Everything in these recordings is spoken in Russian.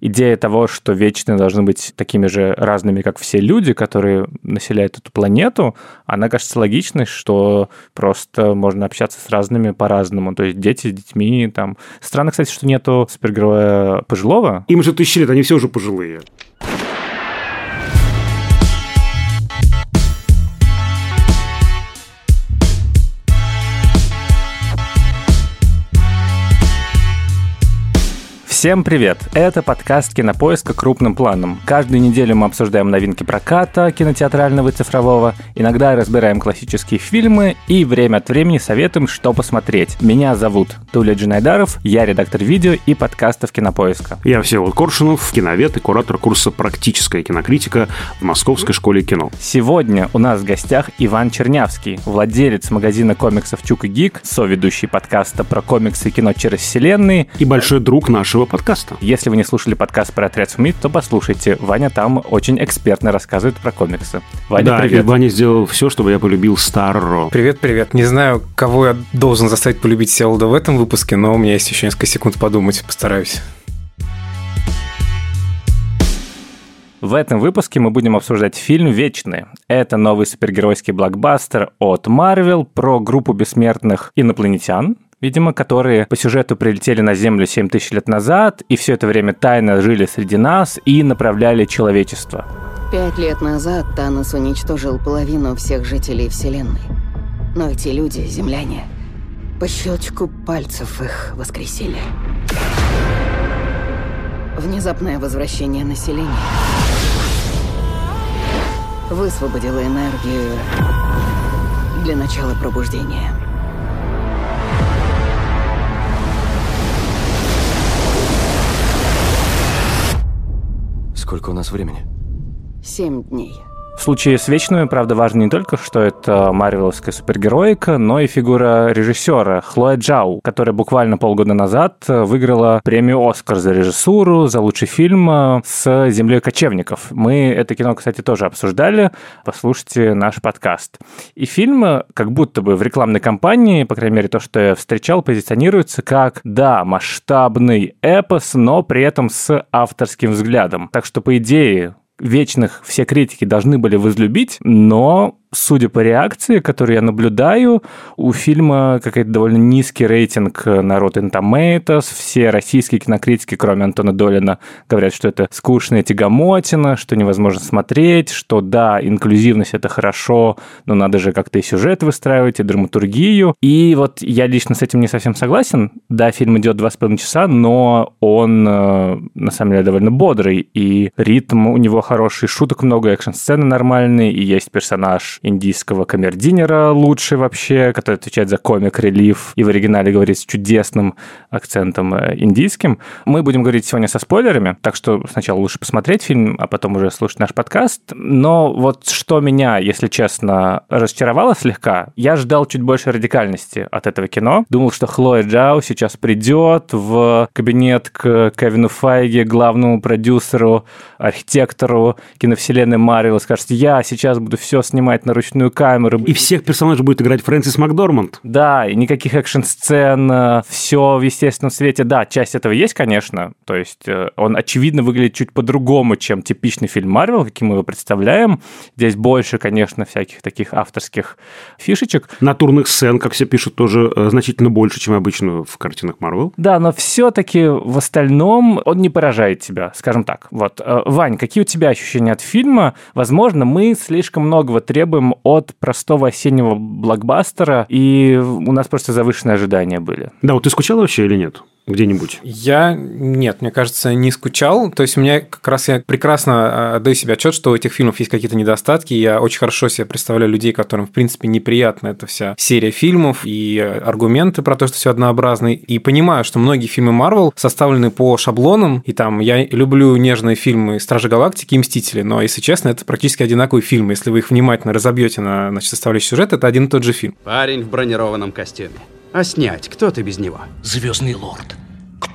идея того, что вечные должны быть такими же разными, как все люди, которые населяют эту планету, она кажется логичной, что просто можно общаться с разными по-разному. То есть дети с детьми там. Странно, кстати, что нету супергероя пожилого. Им же тысячи лет, они все уже пожилые. Всем привет! Это подкаст «Кинопоиска. Крупным планом». Каждую неделю мы обсуждаем новинки проката, кинотеатрального и цифрового, иногда разбираем классические фильмы и время от времени советуем, что посмотреть. Меня зовут Туля Джинайдаров, я редактор видео и подкастов «Кинопоиска». Я Всеволод Коршунов, киновед и куратор курса «Практическая кинокритика» в Московской школе кино. Сегодня у нас в гостях Иван Чернявский, владелец магазина комиксов «Чук и Гик», соведущий подкаста про комиксы и кино через вселенные. И большой друг нашего подкаста. Если вы не слушали подкаст про отряд Смит, то послушайте. Ваня там очень экспертно рассказывает про комиксы. Ваня, да, привет. и Ваня сделал все, чтобы я полюбил Старро. Привет, привет. Не знаю, кого я должен заставить полюбить Селда в этом выпуске, но у меня есть еще несколько секунд подумать. Постараюсь. В этом выпуске мы будем обсуждать фильм «Вечные». Это новый супергеройский блокбастер от Marvel про группу бессмертных инопланетян, видимо, которые по сюжету прилетели на Землю 7 тысяч лет назад и все это время тайно жили среди нас и направляли человечество. Пять лет назад Танос уничтожил половину всех жителей Вселенной. Но эти люди, земляне, по щелчку пальцев их воскресили. Внезапное возвращение населения высвободило энергию для начала пробуждения. Сколько у нас времени? Семь дней. В случае с Вечными, правда, важно не только, что это марвеловская супергероика, но и фигура режиссера Хлоя Джау, которая буквально полгода назад выиграла премию «Оскар» за режиссуру, за лучший фильм э, с «Землей кочевников». Мы это кино, кстати, тоже обсуждали. Послушайте наш подкаст. И фильм э, как будто бы в рекламной кампании, по крайней мере, то, что я встречал, позиционируется как, да, масштабный эпос, но при этом с авторским взглядом. Так что, по идее, вечных все критики должны были возлюбить, но судя по реакции, которую я наблюдаю, у фильма какой-то довольно низкий рейтинг на Rotten Tomatoes. Все российские кинокритики, кроме Антона Долина, говорят, что это скучная тягомотина, что невозможно смотреть, что да, инклюзивность — это хорошо, но надо же как-то и сюжет выстраивать, и драматургию. И вот я лично с этим не совсем согласен. Да, фильм идет два с половиной часа, но он э, на самом деле довольно бодрый, и ритм у него хороший, шуток много, экшн-сцены нормальные, и есть персонаж индийского камердинера лучший вообще, который отвечает за комик-релив и в оригинале говорит с чудесным акцентом э, индийским. Мы будем говорить сегодня со спойлерами, так что сначала лучше посмотреть фильм, а потом уже слушать наш подкаст. Но вот что меня, если честно, разочаровало слегка, я ждал чуть больше радикальности от этого кино. Думал, что Хлоя Джао сейчас придет в кабинет к Кевину Файге, главному продюсеру, архитектору киновселенной Марвел, скажет, я сейчас буду все снимать на ручную камеру. И всех персонажей будет играть Фрэнсис Макдорманд. Да, и никаких экшн-сцен, все в естественном свете. Да, часть этого есть, конечно. То есть э, он, очевидно, выглядит чуть по-другому, чем типичный фильм Марвел, каким мы его представляем. Здесь больше, конечно, всяких таких авторских фишечек. Натурных сцен, как все пишут, тоже э, значительно больше, чем обычно в картинах Марвел. Да, но все-таки в остальном он не поражает тебя, скажем так. Вот, э, Вань, какие у тебя ощущения от фильма? Возможно, мы слишком многого требуем требуем от простого осеннего блокбастера, и у нас просто завышенные ожидания были. Да, вот ты скучал вообще или нет? Где-нибудь? Я нет, мне кажется, не скучал. То есть у меня как раз я прекрасно а, отдаю себе отчет, что у этих фильмов есть какие-то недостатки. Я очень хорошо себе представляю людей, которым, в принципе, неприятна эта вся серия фильмов и аргументы про то, что все однообразно. И понимаю, что многие фильмы Марвел составлены по шаблонам. И там я люблю нежные фильмы Стражи Галактики и Мстители. Но, если честно, это практически одинаковые фильмы. Если вы их внимательно разобьете на значит, составляющий сюжет, это один и тот же фильм. Парень в бронированном костюме. А снять, кто ты без него? Звездный лорд.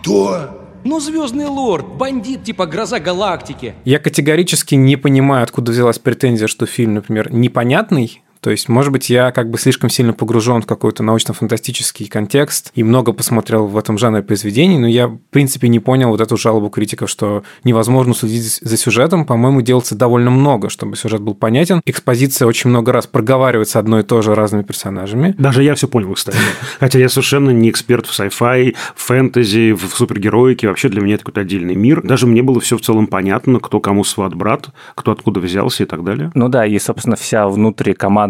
Кто? Ну, Звездный лорд, бандит типа Гроза Галактики. Я категорически не понимаю, откуда взялась претензия, что фильм, например, непонятный, То есть, может быть, я как бы слишком сильно погружен в какой-то научно-фантастический контекст и много посмотрел в этом жанре произведений, но я, в принципе, не понял вот эту жалобу критиков, что невозможно следить за сюжетом. По-моему, делается довольно много, чтобы сюжет был понятен. Экспозиция очень много раз проговаривается одно и то же разными персонажами. Даже я все понял, кстати. Хотя я совершенно не эксперт в sci-fi, в фэнтези, в супергероике. Вообще для меня это какой-то отдельный мир. Даже мне было все в целом понятно, кто кому сват брат, кто откуда взялся и так далее. Ну да, и, собственно, вся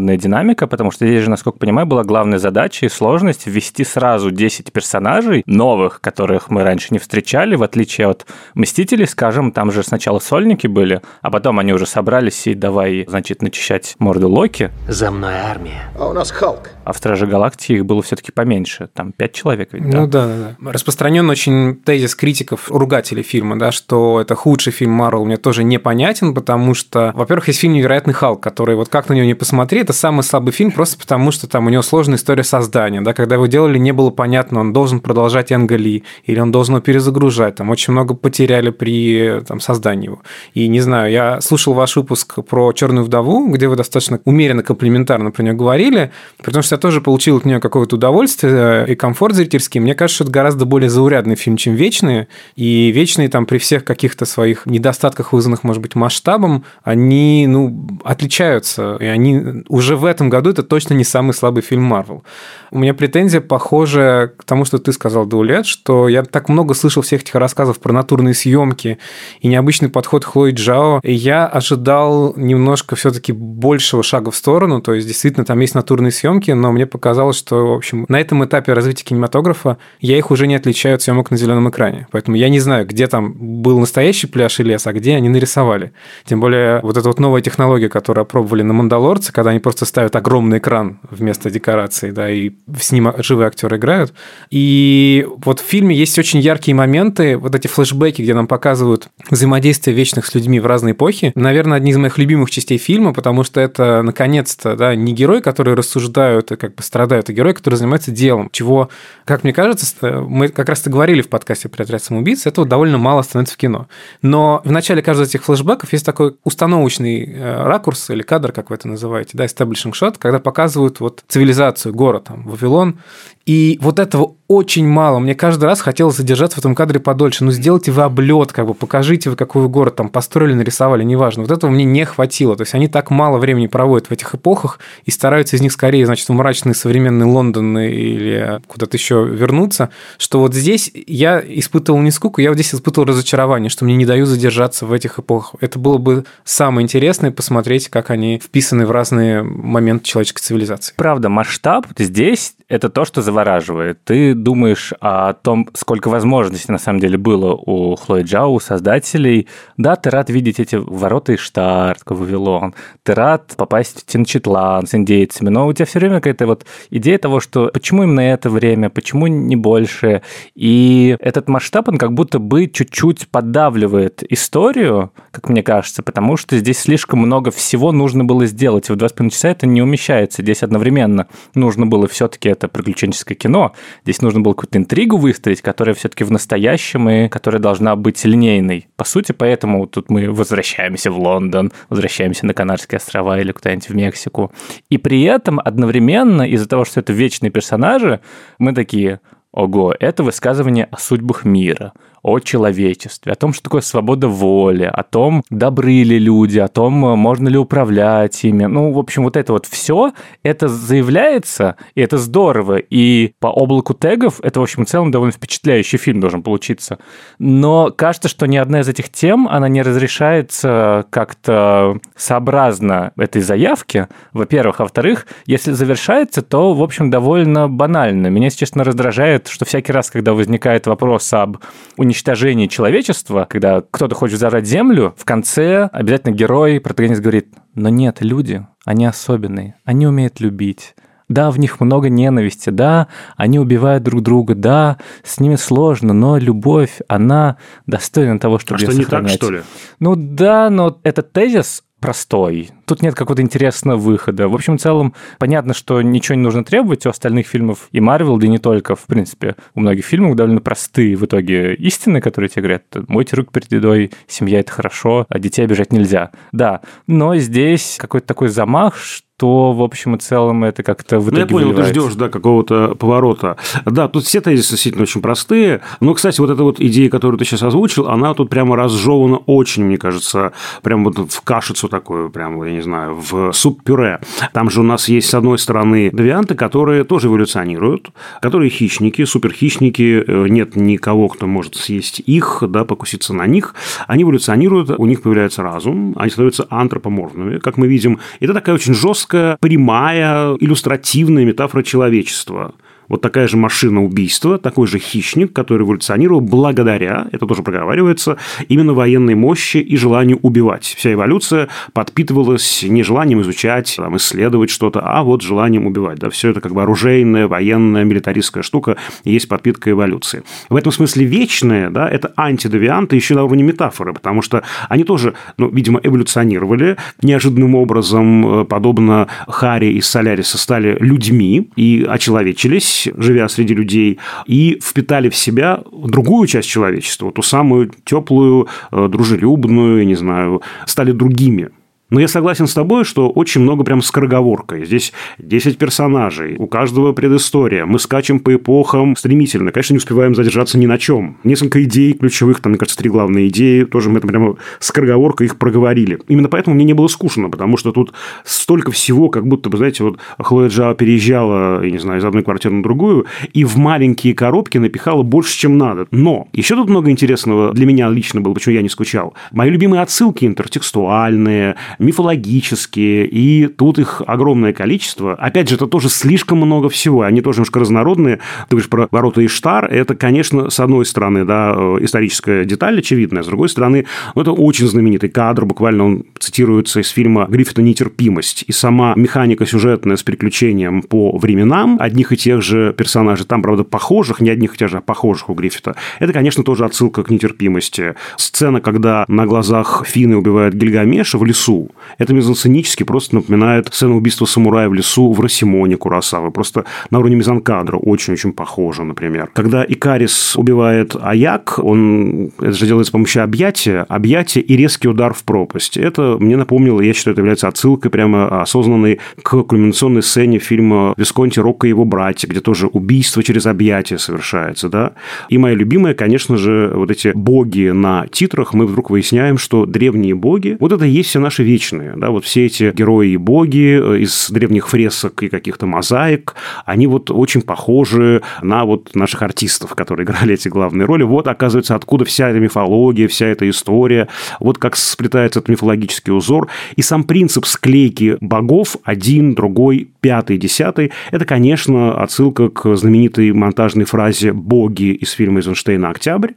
внутрикомандная динамика, потому что здесь же, насколько понимаю, была главная задача и сложность ввести сразу 10 персонажей новых, которых мы раньше не встречали, в отличие от Мстителей, скажем, там же сначала сольники были, а потом они уже собрались и давай, значит, начищать морду Локи. За мной армия. А у нас Халк. А в Страже Галактики их было все-таки поменьше, там 5 человек ведь, да? Ну да, да, да. Распространен очень тезис критиков, ругателей фильма, да, что это худший фильм Марвел, мне тоже непонятен, потому что, во-первых, есть фильм «Невероятный Халк», который вот как на него не посмотри, это самый слабый фильм просто потому, что там у него сложная история создания, да, когда его делали, не было понятно, он должен продолжать Энга Ли, или он должен его перезагружать, там очень много потеряли при там, создании его. И не знаю, я слушал ваш выпуск про Черную вдову, где вы достаточно умеренно комплиментарно про нее говорили, потому что я тоже получил от нее какое-то удовольствие и комфорт зрительский. Мне кажется, что это гораздо более заурядный фильм, чем «Вечные», и «Вечные» там при всех каких-то своих недостатках, вызванных, может быть, масштабом, они, ну, отличаются, и они уже в этом году это точно не самый слабый фильм Марвел. У меня претензия похожая к тому, что ты сказал, Даулет, что я так много слышал всех этих рассказов про натурные съемки и необычный подход Хлои Джао, и я ожидал немножко все-таки большего шага в сторону, то есть действительно там есть натурные съемки, но мне показалось, что, в общем, на этом этапе развития кинематографа я их уже не отличаю от съемок на зеленом экране. Поэтому я не знаю, где там был настоящий пляж и лес, а где они нарисовали. Тем более вот эта вот новая технология, которую опробовали на «Мандалорце», когда они просто ставят огромный экран вместо декорации, да, и с ним живые актеры играют. И вот в фильме есть очень яркие моменты, вот эти флешбеки, где нам показывают взаимодействие вечных с людьми в разные эпохи. Наверное, одни из моих любимых частей фильма, потому что это, наконец-то, да, не герой, который рассуждают и как бы страдают, а герой, который занимается делом, чего, как мне кажется, мы как раз-то говорили в подкасте про отряд самоубийц, этого довольно мало становится в кино. Но в начале каждого из этих флешбеков есть такой установочный э, ракурс или кадр, как вы это называете, да, establishing shot, когда показывают вот цивилизацию, город, там, Вавилон, и вот этого очень мало. Мне каждый раз хотелось задержаться в этом кадре подольше. Ну, сделайте вы облет, как бы покажите вы, какой вы город там построили, нарисовали, неважно. Вот этого мне не хватило. То есть они так мало времени проводят в этих эпохах и стараются из них скорее, значит, в мрачный современный Лондон или куда-то еще вернуться, что вот здесь я испытывал не скуку, я вот здесь испытывал разочарование, что мне не дают задержаться в этих эпохах. Это было бы самое интересное посмотреть, как они вписаны в разные моменты человеческой цивилизации. Правда, масштаб здесь это то, что завораживает. Ты думаешь о том, сколько возможностей на самом деле было у Хлои Джао, у создателей. Да, ты рад видеть эти ворота из Штарт, Вавилон. Ты рад попасть в Тенчитлан с индейцами, но у тебя все время какая-то вот идея того, что почему именно это время, почему не больше. И этот масштаб, он как будто бы чуть-чуть поддавливает историю, как мне кажется, потому что здесь слишком много всего нужно было сделать. И в два с половиной часа это не умещается. Здесь одновременно нужно было все-таки это приключенческое кино. Здесь нужно было какую-то интригу выстроить, которая все-таки в настоящем и которая должна быть линейной. По сути, поэтому тут мы возвращаемся в Лондон, возвращаемся на Канарские острова или куда-нибудь в Мексику. И при этом одновременно из-за того, что это вечные персонажи, мы такие, ого, это высказывание о судьбах мира, о человечестве, о том, что такое свобода воли, о том, добры ли люди, о том, можно ли управлять ими. Ну, в общем, вот это вот все, это заявляется, и это здорово. И по облаку тегов это, в общем, в целом довольно впечатляющий фильм должен получиться. Но кажется, что ни одна из этих тем, она не разрешается как-то сообразно этой заявке, во-первых. А во-вторых, если завершается, то, в общем, довольно банально. Меня, честно, раздражает, что всякий раз, когда возникает вопрос об уничтожении уничтожении человечества, когда кто-то хочет взорвать Землю, в конце обязательно герой, протагонист говорит, но нет, люди, они особенные, они умеют любить, да, в них много ненависти, да, они убивают друг друга, да, с ними сложно, но любовь, она достойна того, чтобы а ее что, не сохранять. так, что ли? Ну да, но этот тезис простой. Тут нет какого-то интересного выхода. В общем, в целом, понятно, что ничего не нужно требовать у остальных фильмов и Марвел, да и не только, в принципе. У многих фильмов довольно простые в итоге истины, которые тебе говорят, мойте рук перед едой, семья – это хорошо, а детей обижать нельзя. Да, но здесь какой-то такой замах, то, в общем и целом, это как-то в итоге Ну, я понял, ты выливается. ждешь, да, какого-то поворота. Да, тут все тезисы действительно очень простые. Но, кстати, вот эта вот идея, которую ты сейчас озвучил, она тут прямо разжевана очень, мне кажется, прям вот в кашицу такую, прям, я не знаю, в суп-пюре. Там же у нас есть, с одной стороны, девианты, которые тоже эволюционируют, которые хищники, суперхищники, э, нет никого, кто может съесть их, да, покуситься на них. Они эволюционируют, у них появляется разум, они становятся антропоморфными, как мы видим. Это такая очень жесткая, прямая, иллюстративная метафора человечества. Вот такая же машина убийства, такой же хищник, который эволюционировал благодаря, это тоже проговаривается, именно военной мощи и желанию убивать. Вся эволюция подпитывалась не желанием изучать, там, исследовать что-то, а вот желанием убивать. Да? Все это как бы оружейная, военная, милитаристская штука, и есть подпитка эволюции. В этом смысле вечное, да, это антидевианты еще на уровне метафоры, потому что они тоже, ну, видимо, эволюционировали неожиданным образом, э, подобно Хари из Соляриса, стали людьми и очеловечились, живя среди людей, и впитали в себя другую часть человечества, ту самую теплую, э, дружелюбную, не знаю, стали другими. Но я согласен с тобой, что очень много прям скороговоркой. Здесь 10 персонажей, у каждого предыстория. Мы скачем по эпохам стремительно. Конечно, не успеваем задержаться ни на чем. Несколько идей ключевых, там, мне кажется, три главные идеи. Тоже мы там прямо скороговоркой их проговорили. Именно поэтому мне не было скучно, потому что тут столько всего, как будто бы, знаете, вот Хлоя Джао переезжала, я не знаю, из одной квартиры на другую, и в маленькие коробки напихала больше, чем надо. Но еще тут много интересного для меня лично было, почему я не скучал. Мои любимые отсылки интертекстуальные, мифологические, и тут их огромное количество. Опять же, это тоже слишком много всего, они тоже немножко разнородные. Ты говоришь про ворота Иштар, это, конечно, с одной стороны, да, э, историческая деталь очевидная, с другой стороны, ну, это очень знаменитый кадр, буквально он цитируется из фильма Гриффита «Нетерпимость», и сама механика сюжетная с приключением по временам одних и тех же персонажей, там, правда, похожих, не одних и тех же, а похожих у Гриффита, это, конечно, тоже отсылка к нетерпимости. Сцена, когда на глазах Фины убивают Гильгамеша в лесу, это мизансценически просто напоминает сцену убийства самурая в лесу в Росимоне Курасавы. Просто на уровне мизанкадра очень-очень похоже, например. Когда Икарис убивает Аяк, он это же делает с помощью объятия, объятия и резкий удар в пропасть. Это мне напомнило, я считаю, это является отсылкой прямо осознанной к кульминационной сцене фильма Висконти Рокко и его братья, где тоже убийство через объятия совершается, да. И моя любимая, конечно же, вот эти боги на титрах, мы вдруг выясняем, что древние боги, вот это и есть все наши вечные, да, вот все эти герои и боги э, из древних фресок и каких-то мозаик, они вот очень похожи на вот наших артистов, которые играли эти главные роли. Вот, оказывается, откуда вся эта мифология, вся эта история, вот как сплетается этот мифологический узор. И сам принцип склейки богов, один, другой, пятый, десятый, это, конечно, отсылка к знаменитой монтажной фразе «боги» из фильма Эйзенштейна «Октябрь».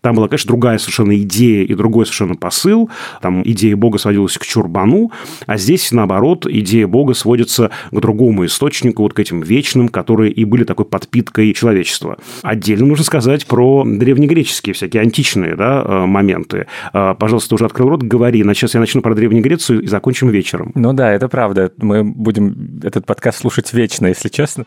Там была, конечно, другая совершенно идея и другой совершенно посыл. Там идея Бога сводилась к чурбану, а здесь, наоборот, идея Бога сводится к другому источнику, вот к этим вечным, которые и были такой подпиткой человечества. Отдельно нужно сказать про древнегреческие всякие античные да, э, моменты. Э, Пожалуйста, уже открыл рот, говори. Значит, сейчас я начну про Древнюю Грецию и закончим вечером. Ну да, это правда. Мы будем этот подкаст слушать вечно, если честно.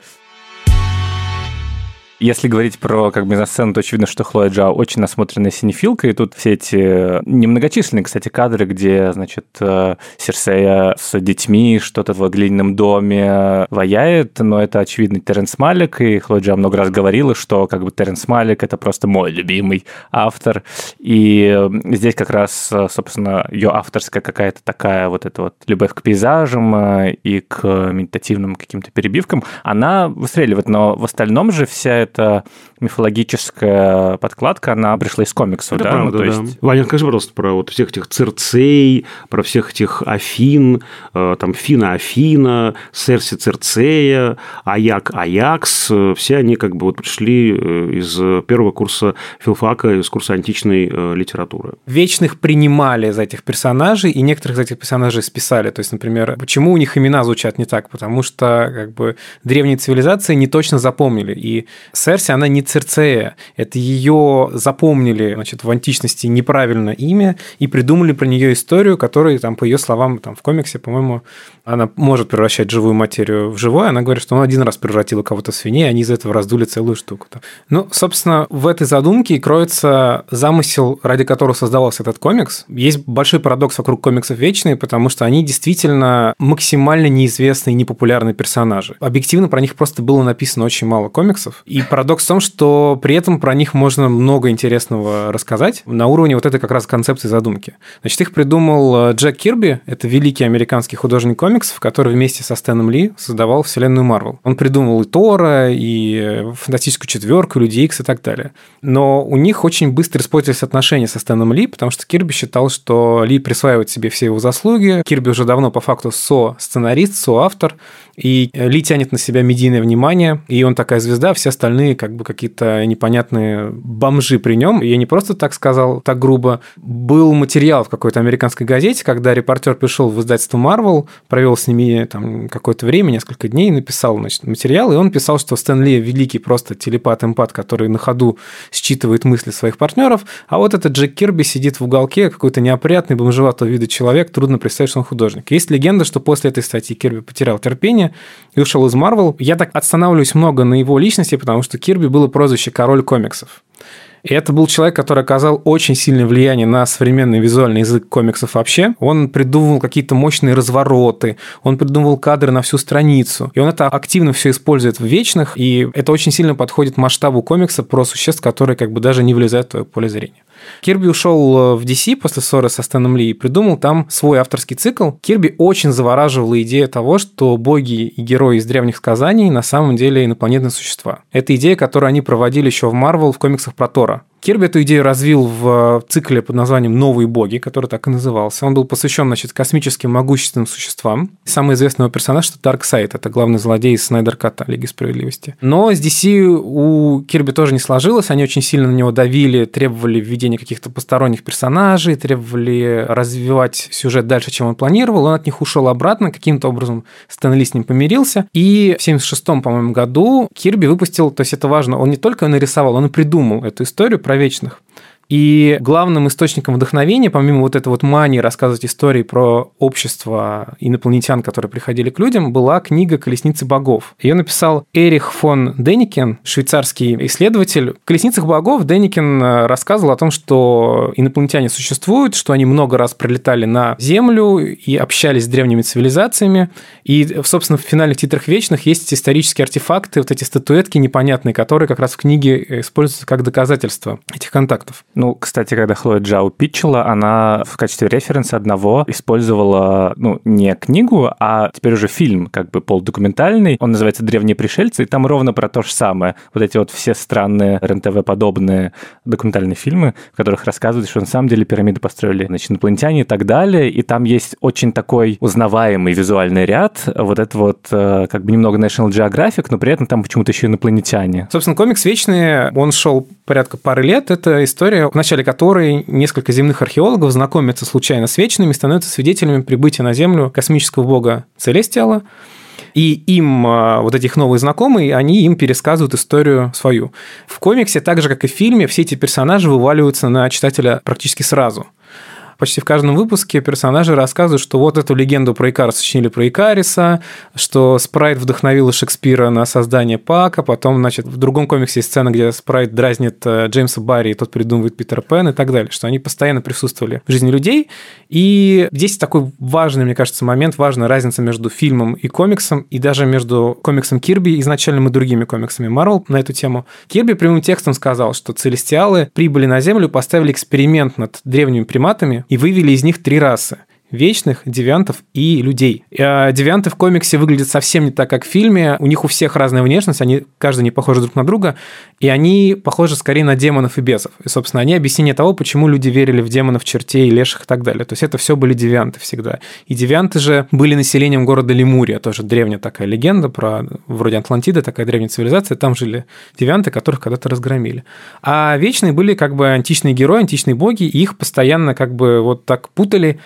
Если говорить про как бы сцену, то очевидно, что Хлоя Джао очень насмотренная синефилка, и тут все эти немногочисленные, кстати, кадры, где, значит, э, Серсея с детьми что-то в глиняном доме ваяет, но это, очевидно, Теренс Малик, и Хлоя Джао много раз говорила, что как бы Теренс Малик — это просто мой любимый автор, и здесь как раз, собственно, ее авторская какая-то такая вот эта вот любовь к пейзажам э, и к медитативным каким-то перебивкам, она выстреливает, но в остальном же вся эта мифологическая подкладка, она пришла из комиксов, Это да? правда, ну, то да. есть... Ваня, скажи, пожалуйста, про вот всех этих Церцей, про всех этих Афин, э, там Фина Афина, Серси Церцея, Аяк Аякс, э, все они как бы вот пришли э, из первого курса филфака, из курса античной литературы. Вечных принимали за этих персонажей, и некоторых из этих персонажей списали. То есть, например, почему у них имена звучат не так? Потому что как бы древние цивилизации не точно запомнили. И Серси, она не Церцея. Это ее запомнили значит, в античности неправильно имя и придумали про нее историю, которая, там, по ее словам, там, в комиксе, по-моему, она может превращать живую материю в живое. Она говорит, что он один раз превратила кого-то в свиней, они из этого раздули целую штуку. Ну, собственно, в этой задумке кроется замысел, ради которого создавался этот комикс. Есть большой парадокс вокруг комиксов «Вечные», потому что они действительно максимально неизвестные и непопулярные персонажи. Объективно про них просто было написано очень мало комиксов. И парадокс в том, что при этом про них можно много интересного рассказать на уровне вот этой как раз концепции задумки. Значит, их придумал э, Джек Кирби, это великий американский художник комиксов, который вместе со Стэном Ли создавал вселенную Марвел. Он придумал и Тора, и э, Фантастическую четверку, Люди Икс и так далее. Но у них очень быстро использовались отношения со Стэном Ли, потому что Кирби считал, что Ли присваивает себе все его заслуги. Кирби уже давно по факту со-сценарист, со-автор, и Ли тянет на себя медийное внимание, и он такая звезда, все остальные как бы какие-то непонятные бомжи при нем. Я не просто так сказал, так грубо. Был материал в какой-то американской газете, когда репортер пришел в издательство Marvel, провел с ними там какое-то время, несколько дней, написал значит, материал, и он писал, что Стэн Ли великий просто телепат-эмпат, который на ходу считывает мысли своих партнеров, а вот этот Джек Кирби сидит в уголке, какой-то неопрятный, бомжеватого вида человек, трудно представить, что он художник. Есть легенда, что после этой статьи Кирби потерял терпение, Sony и ушел из Marvel. Я так останавливаюсь много на его личности, потому что Кирби было прозвище «Король комиксов». И это был человек, который оказал очень сильное влияние на современный визуальный язык комиксов вообще. Он придумывал какие-то мощные развороты, он придумывал кадры на всю страницу. И он это активно все использует в вечных, и это очень сильно подходит масштабу комикса про существ, которые как бы даже не влезают в твое поле зрения. Кирби ушел э, в DC после ссоры со Стэном Ли и придумал там свой авторский цикл. Кирби очень завораживала идея того, что боги и герои из древних сказаний на самом деле инопланетные существа. Это идея, которую они проводили еще в Марвел в комиксах про Тора. Кирби эту идею развил в э, цикле под названием «Новые боги», который так и назывался. Он был посвящен, значит, космическим могущественным существам. Самый известный его персонаж – это Дарксайд, это главный злодей из Снайдер Ката Лиги Справедливости. Но с DC у Кирби тоже не сложилось, они очень сильно на него давили, требовали введения каких-то посторонних персонажей, требовали развивать сюжет дальше, чем он планировал. Он от них ушел обратно, каким-то образом Стэн Ли с ним помирился. И в 76-м, по-моему, году Кирби выпустил, то есть это важно, он не только нарисовал, он и придумал эту историю про вечных. И главным источником вдохновения, помимо вот этой вот мании рассказывать истории про общество инопланетян, которые приходили к людям, была книга «Колесницы богов». Ее написал Эрих фон Деникен, швейцарский исследователь. В «Колесницах богов» Деникен э, рассказывал о том, что инопланетяне существуют, что они много раз прилетали на Землю и общались с древними цивилизациями. И, собственно, в финальных титрах «Вечных» есть исторические артефакты, вот эти статуэтки непонятные, которые как раз в книге используются как доказательство этих контактов. Ну, кстати, когда Хлоя Джао питчила, она в качестве референса одного использовала, ну, не книгу, а теперь уже фильм, как бы полудокументальный. Он называется «Древние пришельцы», и там ровно про то же самое. Вот эти вот все странные РНТВ-подобные документальные фильмы, в которых рассказывают, что на самом деле пирамиды построили, значит, инопланетяне и так далее. И там есть очень такой узнаваемый визуальный ряд. Вот это вот э, как бы немного National Geographic, но при этом там почему-то еще инопланетяне. Собственно, комикс «Вечные», он шел порядка пары лет. Это история в начале которой несколько земных археологов знакомятся случайно с вечными, становятся свидетелями прибытия на Землю космического бога Целестиала. И им, а, вот этих новые знакомые, они им пересказывают историю свою. В комиксе, так же, как и в фильме, все эти персонажи вываливаются на читателя практически сразу почти в каждом выпуске персонажи рассказывают, что вот эту легенду про Икара сочинили про Икариса, что Спрайт вдохновил Шекспира на создание Пака, потом, значит, в другом комиксе есть сцена, где Спрайт дразнит э, Джеймса Барри, и тот придумывает Питера Пен и так далее, что они постоянно присутствовали в жизни людей. И здесь такой важный, мне кажется, момент, важная разница между фильмом и комиксом, и даже между комиксом Кирби изначальным и другими комиксами Марвел на эту тему. Кирби прямым текстом сказал, что целестиалы прибыли на Землю, поставили эксперимент над древними приматами, и вывели из них три расы вечных, девиантов и людей. А девианты в комиксе выглядят совсем не так, как в фильме. У них у всех разная внешность, они каждый не похожи друг на друга, и они похожи скорее на демонов и бесов. И, собственно, они объяснение того, почему люди верили в демонов, чертей, леших и так далее. То есть это все были девианты всегда. И девианты же были населением города Лемурия, тоже древняя такая легенда про вроде Атлантиды, такая древняя цивилизация. Там жили девианты, которых когда-то разгромили. А вечные были как бы античные герои, античные боги, и их постоянно как бы вот так путали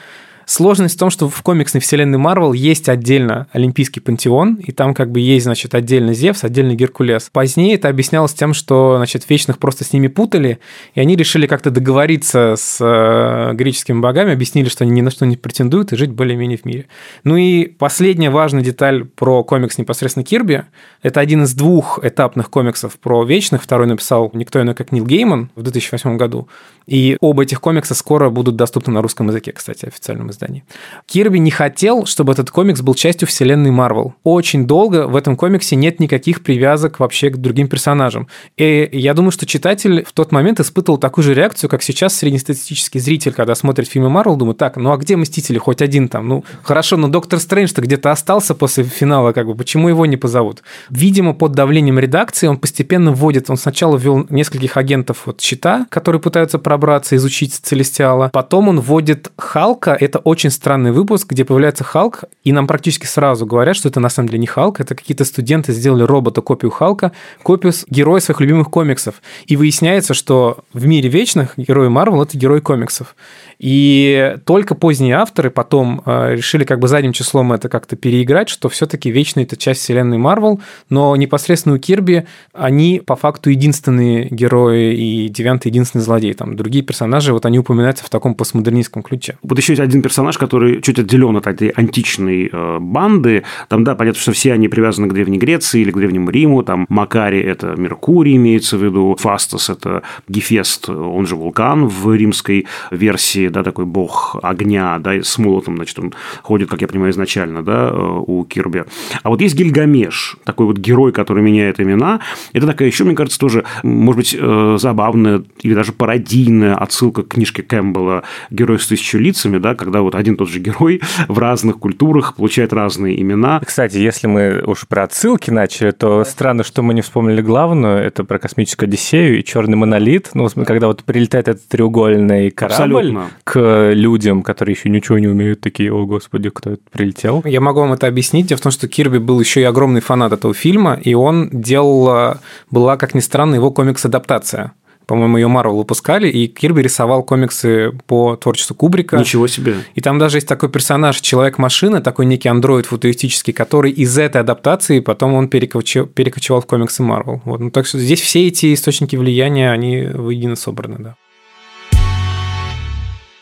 Сложность в том, что в комиксной вселенной Марвел есть отдельно Олимпийский пантеон, и там как бы есть, значит, отдельно Зевс, отдельно Геркулес. Позднее это объяснялось тем, что, значит, Вечных просто с ними путали, и они решили как-то договориться с э, греческими богами, объяснили, что они ни на что не претендуют и жить более-менее в мире. Ну и последняя важная деталь про комикс непосредственно Кирби. Это один из двух этапных комиксов про Вечных. Второй написал никто иной, как Нил Гейман в 2008 году. И оба этих комикса скоро будут доступны на русском языке, кстати, официальном издании. Кирби не хотел, чтобы этот комикс был частью вселенной Марвел. Очень долго в этом комиксе нет никаких привязок вообще к другим персонажам. И я думаю, что читатель в тот момент испытывал такую же реакцию, как сейчас среднестатистический зритель, когда смотрит фильмы Марвел, думает, так, ну а где Мстители? Хоть один там. Ну, хорошо, но Доктор Стрэндж-то где-то остался после финала, как бы, почему его не позовут? Видимо, под давлением редакции он постепенно вводит, он сначала ввел нескольких агентов вот щита, которые пытаются пробраться, изучить Целестиала. Потом он вводит Халка. Это очень странный выпуск, где появляется Халк, и нам практически сразу говорят, что это на самом деле не Халк, это какие-то студенты сделали робота копию Халка, копию героя своих любимых комиксов. И выясняется, что в мире вечных герои Марвел – это герои комиксов. И только поздние авторы потом э, решили как бы задним числом это как-то переиграть, что все-таки Вечный – это часть вселенной Марвел, но непосредственно у Кирби они по факту единственные герои и Девиант единственный злодей. Там другие персонажи, вот они упоминаются в таком постмодернистском ключе. Вот еще есть один персонаж, который чуть отделен от этой античной э, банды. Там, да, понятно, что все они привязаны к Древней Греции или к Древнему Риму. Там Макари – это Меркурий, имеется в виду. Фастос – это Гефест, он же вулкан в римской версии да, такой бог огня, да, с молотом, значит, он ходит, как я понимаю, изначально, да, э, у Кирби. А вот есть Гильгамеш, такой вот герой, который меняет имена. Это такая еще, мне кажется, тоже, может быть, э, забавная или даже пародийная отсылка к книжке Кэмпбелла «Герой с тысячу лицами», да, когда вот один тот же герой в разных культурах получает разные имена. Кстати, если мы уж про отсылки начали, то странно, что мы не вспомнили главную, это про космическую Одиссею и черный монолит. Ну, когда вот прилетает этот треугольный корабль, Абсолютно к людям, которые еще ничего не умеют, такие, о господи, кто это прилетел? Я могу вам это объяснить. Дело в том, что Кирби был еще и огромный фанат этого фильма, и он делал, была, как ни странно, его комикс-адаптация. По-моему, ее Марвел выпускали, и Кирби рисовал комиксы по творчеству Кубрика. Ничего себе. И там даже есть такой персонаж, Человек-машина, такой некий андроид футуристический, который из этой адаптации потом он перекочевал, перекочевал в комиксы Марвел. Вот. Ну, так что здесь все эти источники влияния, они воедино собраны, да.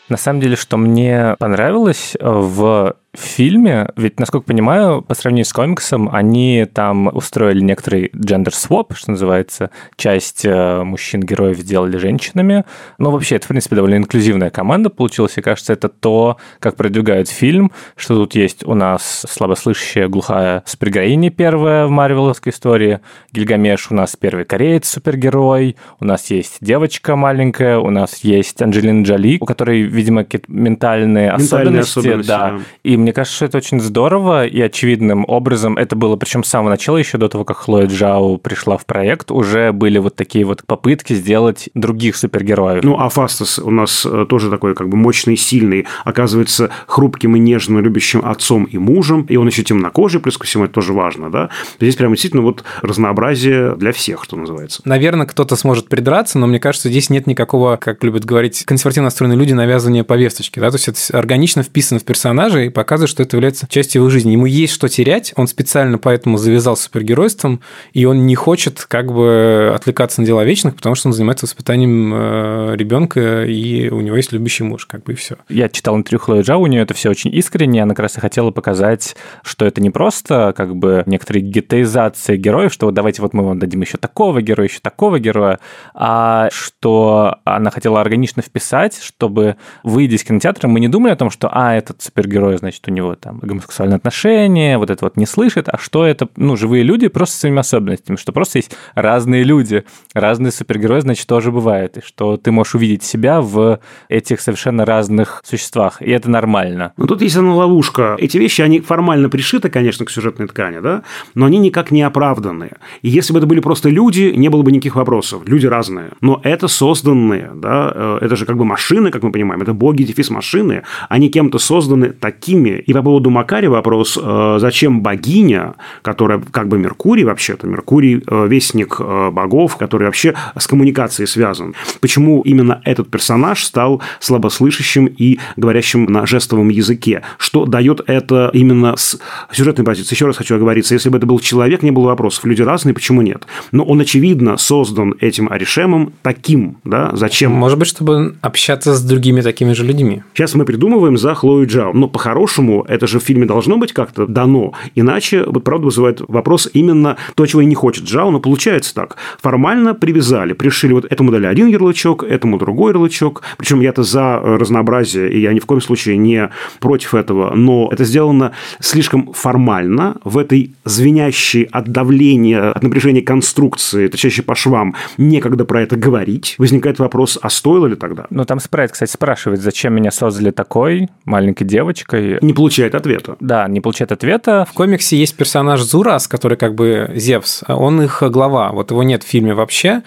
На самом деле, что мне понравилось э, в в фильме, ведь, насколько понимаю, по сравнению с комиксом, они там устроили некоторый swap, что называется, часть э, мужчин-героев сделали женщинами. Но вообще, это, в принципе, довольно инклюзивная команда получилась, и кажется, это то, как продвигают фильм, что тут есть у нас слабослышащая глухая супергероиня первая в марвеловской истории, Гильгамеш у нас первый кореец-супергерой, у нас есть девочка маленькая, у нас есть Анджелина Джоли, у которой, видимо, какие-то ментальные, ментальные особенности, особенности да, да. И мне кажется, что это очень здорово, и очевидным образом это было, причем с самого начала, еще до того, как Хлоя Джао пришла в проект, уже были вот такие вот попытки сделать других супергероев. Ну, а Фастас у нас э, тоже такой как бы мощный, сильный, оказывается хрупким и нежно любящим отцом и мужем, и он еще темнокожий, плюс ко всему это тоже важно, да. Здесь прямо действительно вот разнообразие для всех, что называется. Наверное, кто-то сможет придраться, но мне кажется, здесь нет никакого, как любят говорить консервативно настроенные люди, навязывания повесточки, да, то есть это органично вписано в персонажа и показывает, что это является частью его жизни. Ему есть что терять, он специально поэтому завязал супергеройством, и он не хочет как бы отвлекаться на дела вечных, потому что он занимается воспитанием э, ребенка, и у него есть любящий муж, как бы и все. Я читал интервью Хлои Джа, у нее это все очень искренне, она как раз и хотела показать, что это не просто как бы некоторые гетеизации героев, что вот давайте вот мы вам дадим еще такого героя, еще такого героя, а что она хотела органично вписать, чтобы, выйдя из кинотеатра, мы не думали о том, что, а, этот супергерой, значит, значит, у него там гомосексуальные отношения, вот это вот не слышит, а что это, ну, живые люди просто с своими особенностями, что просто есть разные люди, разные супергерои, значит, тоже бывает, и что ты можешь увидеть себя в этих совершенно разных существах, и это нормально. Но тут есть одна ловушка. Эти вещи, они формально пришиты, конечно, к сюжетной ткани, да, но они никак не оправданные. И если бы это были просто люди, не было бы никаких вопросов. Люди разные. Но это созданные, да, э, это же как бы машины, как мы понимаем, это боги дефис-машины, они кем-то созданы такими. И по поводу Макари вопрос, э, зачем богиня, которая как бы Меркурий вообще-то, Меркурий э, вестник э, богов, который вообще с коммуникацией связан. Почему именно этот персонаж стал слабослышащим и говорящим на жестовом языке? Что дает это именно с сюжетной позиции? Еще раз хочу оговориться, если бы это был человек, не было вопросов. Люди разные, почему нет? Но он, очевидно, создан этим Аришемом таким, да? Зачем? Может быть, чтобы общаться с другими такими же людьми. Сейчас мы придумываем за Хлою Джао, но по-хорошему это же в фильме должно быть как-то дано, иначе, вот правда, вызывает вопрос именно то, чего и не хочет Джао, но получается так. Формально привязали, пришили вот этому дали один ярлычок, этому другой ярлычок, причем я-то за разнообразие, и я ни в коем случае не против этого, но это сделано слишком формально в этой звенящей от давления, от напряжения конструкции, точнее по швам, некогда про это говорить. Возникает вопрос, а стоило ли тогда? Ну, там Спрайт, кстати, спрашивает, зачем меня создали такой маленькой девочкой. Не получает ответа. Да, не получает ответа. В комиксе есть персонаж Зурас, который как бы Зевс. Он их глава. Вот его нет в фильме вообще.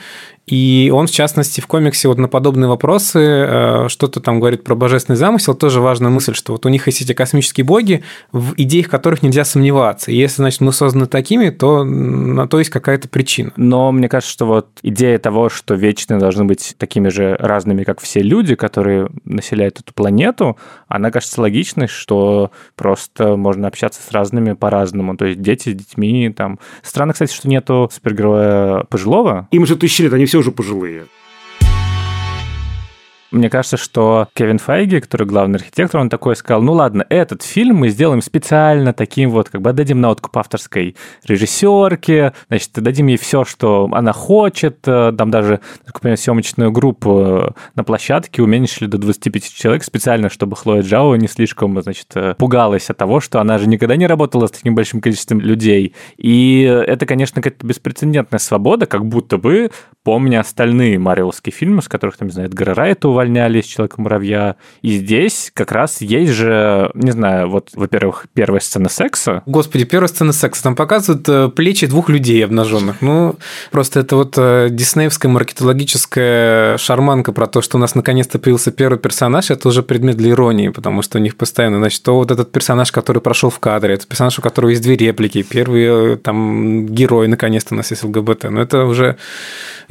И он, в частности, в комиксе вот на подобные вопросы э, что-то там говорит про божественный замысел. Тоже важная мысль, что вот у них есть эти космические боги, в идеях которых нельзя сомневаться. И если, значит, мы созданы такими, то на то есть какая-то причина. Но мне кажется, что вот идея того, что вечные должны быть такими же разными, как все люди, которые населяют эту планету, она кажется логичной, что просто можно общаться с разными по-разному. То есть дети с детьми там. Странно, кстати, что нету супергероя пожилого. Им же тысячи лет, они все уже пожилые. Мне кажется, что Кевин Файги, который главный архитектор, он такой сказал, ну ладно, этот фильм мы сделаем специально таким вот, как бы отдадим на откуп авторской режиссерке, значит, дадим ей все, что она хочет, э, там даже, понимаю, съемочную группу э, на площадке уменьшили до 25 человек специально, чтобы Хлоя Джао не слишком, значит, э, пугалась от того, что она же никогда не работала с таким большим количеством людей. И это, конечно, какая-то беспрецедентная свобода, как будто бы, помня остальные Марвеловские фильмы, с которых, там, не знаю, Эдгара Райта увольняли с Человека-муравья. И здесь как раз есть же, не знаю, вот, во-первых, первая сцена секса. Господи, первая сцена секса. Там показывают э, плечи двух людей обнаженных. Ну, просто это вот э, диснеевская маркетологическая шарманка про то, что у нас наконец-то появился первый персонаж, это уже предмет для иронии, потому что у них постоянно, значит, то вот этот персонаж, который прошел в кадре, это персонаж, у которого есть две реплики, первый э, там герой наконец-то у нас есть ЛГБТ. Но это уже...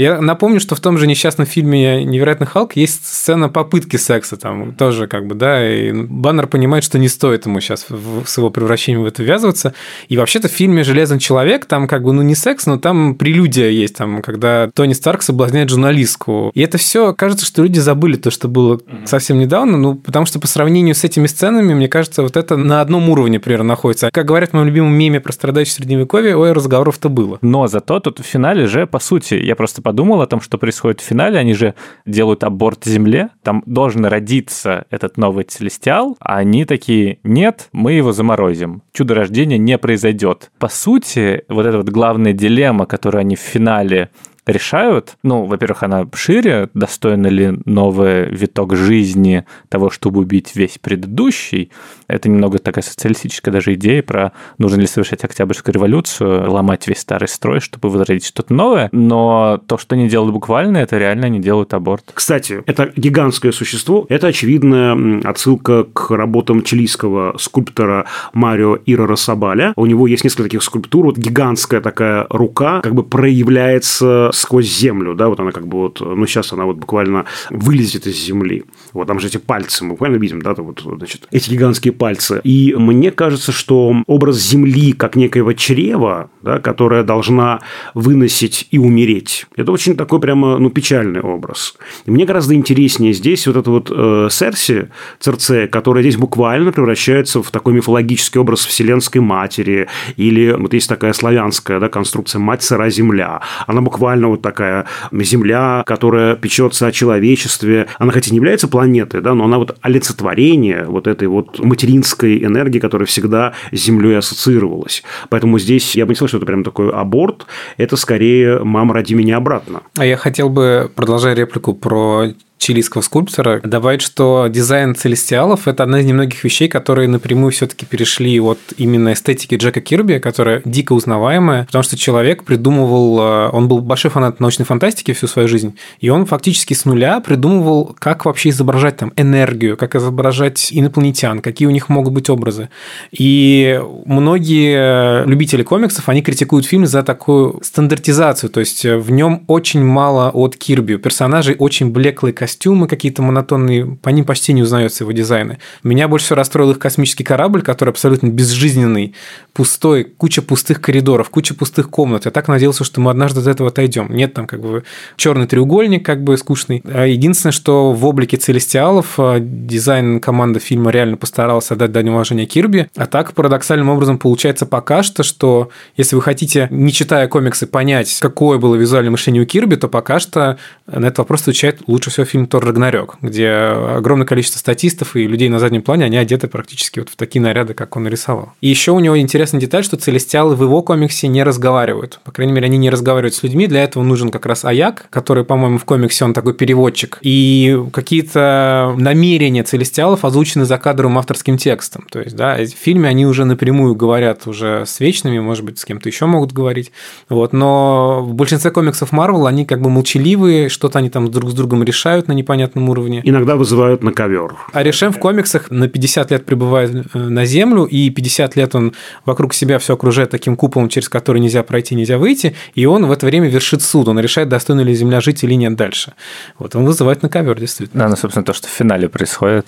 Я напомню, что в том же несчастном фильме «Невероятный Халк» есть сцена попытки секса там тоже как бы, да, и Баннер понимает, что не стоит ему сейчас в, с его превращением в это ввязываться. И вообще-то в фильме «Железный человек» там как бы, ну, не секс, но там прелюдия есть, там, когда Тони Старк соблазняет журналистку. И это все, кажется, что люди забыли то, что было совсем недавно, ну, потому что по сравнению с этими сценами, мне кажется, вот это на одном уровне, примерно, находится. Как говорят в моем любимом меме про страдающее средневековье, ой, разговоров-то было. Но зато тут в финале же, по сути, я просто подумал о том, что происходит в финале, они же делают аборт Земле, там должен родиться этот новый целестиал, а они такие, нет, мы его заморозим. Чудо рождения не произойдет. По сути, вот эта вот главная дилемма, которую они в финале решают. Ну, во-первых, она шире, достойна ли новый виток жизни того, чтобы убить весь предыдущий. Это немного такая социалистическая даже идея про нужно ли совершать Октябрьскую революцию, ломать весь старый строй, чтобы возродить что-то новое. Но то, что они делают буквально, это реально они делают аборт. Кстати, это гигантское существо. Это очевидная отсылка к работам чилийского скульптора Марио Ирора Сабаля. У него есть несколько таких скульптур. Вот гигантская такая рука как бы проявляется сквозь землю, да, вот она как бы вот, ну, сейчас она вот буквально вылезет из земли. Вот там же эти пальцы, мы буквально видим, да, вот, значит, эти гигантские пальцы. И мне кажется, что образ земли как некоего чрева, да, которая должна выносить и умереть, это очень такой прямо, ну, печальный образ. И мне гораздо интереснее здесь вот это вот э, Серси, Церцея, которая здесь буквально превращается в такой мифологический образ вселенской матери, или вот есть такая славянская да, конструкция «мать сыра земля». Она буквально вот такая земля, которая печется о человечестве. Она хотя не является планетой, да, но она вот олицетворение вот этой вот материнской энергии, которая всегда с землей ассоциировалась. Поэтому здесь я бы не сказал, что это прям такой аборт, это скорее «мама, роди меня обратно». А я хотел бы, продолжая реплику про чилийского скульптора, добавить, что дизайн целестиалов – это одна из немногих вещей, которые напрямую все таки перешли от именно эстетики Джека Кирби, которая дико узнаваемая, потому что человек придумывал, э, он был большой фанат научной фантастики всю свою жизнь, и он фактически с нуля придумывал, как вообще изображать там энергию, как изображать инопланетян, какие у них могут быть образы. И многие любители комиксов, они критикуют фильм за такую стандартизацию, то есть в нем очень мало от Кирби. У персонажей очень блеклые костюмы какие-то монотонные, по ним почти не узнается его дизайны. Меня больше всего расстроил их космический корабль, который абсолютно безжизненный, пустой, куча пустых коридоров, куча пустых комнат. Я так надеялся, что мы однажды до этого отойдем. Нет там как бы черный треугольник, как бы скучный. А единственное, что в облике Целестиалов а, дизайн команды фильма реально постарался отдать дань уважения Кирби. А так, парадоксальным образом, получается пока что, что если вы хотите, не читая комиксы, понять, какое было визуальное мышление у Кирби, то пока что на этот вопрос отвечает лучше всего фильм Тор Рагнарёк, где огромное количество статистов и людей на заднем плане, они одеты практически вот в такие наряды, как он нарисовал. И еще у него интересная деталь, что целестиалы в его комиксе не разговаривают. По крайней мере, они не разговаривают с людьми. Для этого нужен как раз Аяк, который, по-моему, в комиксе он такой переводчик. И какие-то намерения целестиалов озвучены за кадровым авторским текстом. То есть, да, в фильме они уже напрямую говорят уже с вечными, может быть, с кем-то еще могут говорить. Вот, но в большинстве комиксов Marvel они как бы молчаливые, что-то они там друг с другом решают на непонятном уровне. Иногда вызывают на ковер. А Решем в комиксах на 50 лет прибывает э, на Землю, и 50 лет он вокруг себя все окружает таким куполом, через который нельзя пройти, нельзя выйти, и он в это время вершит суд, он решает, достойна ли Земля жить или нет дальше. Вот он вызывает на ковер, действительно. Да, ну, собственно, то, что в финале происходит.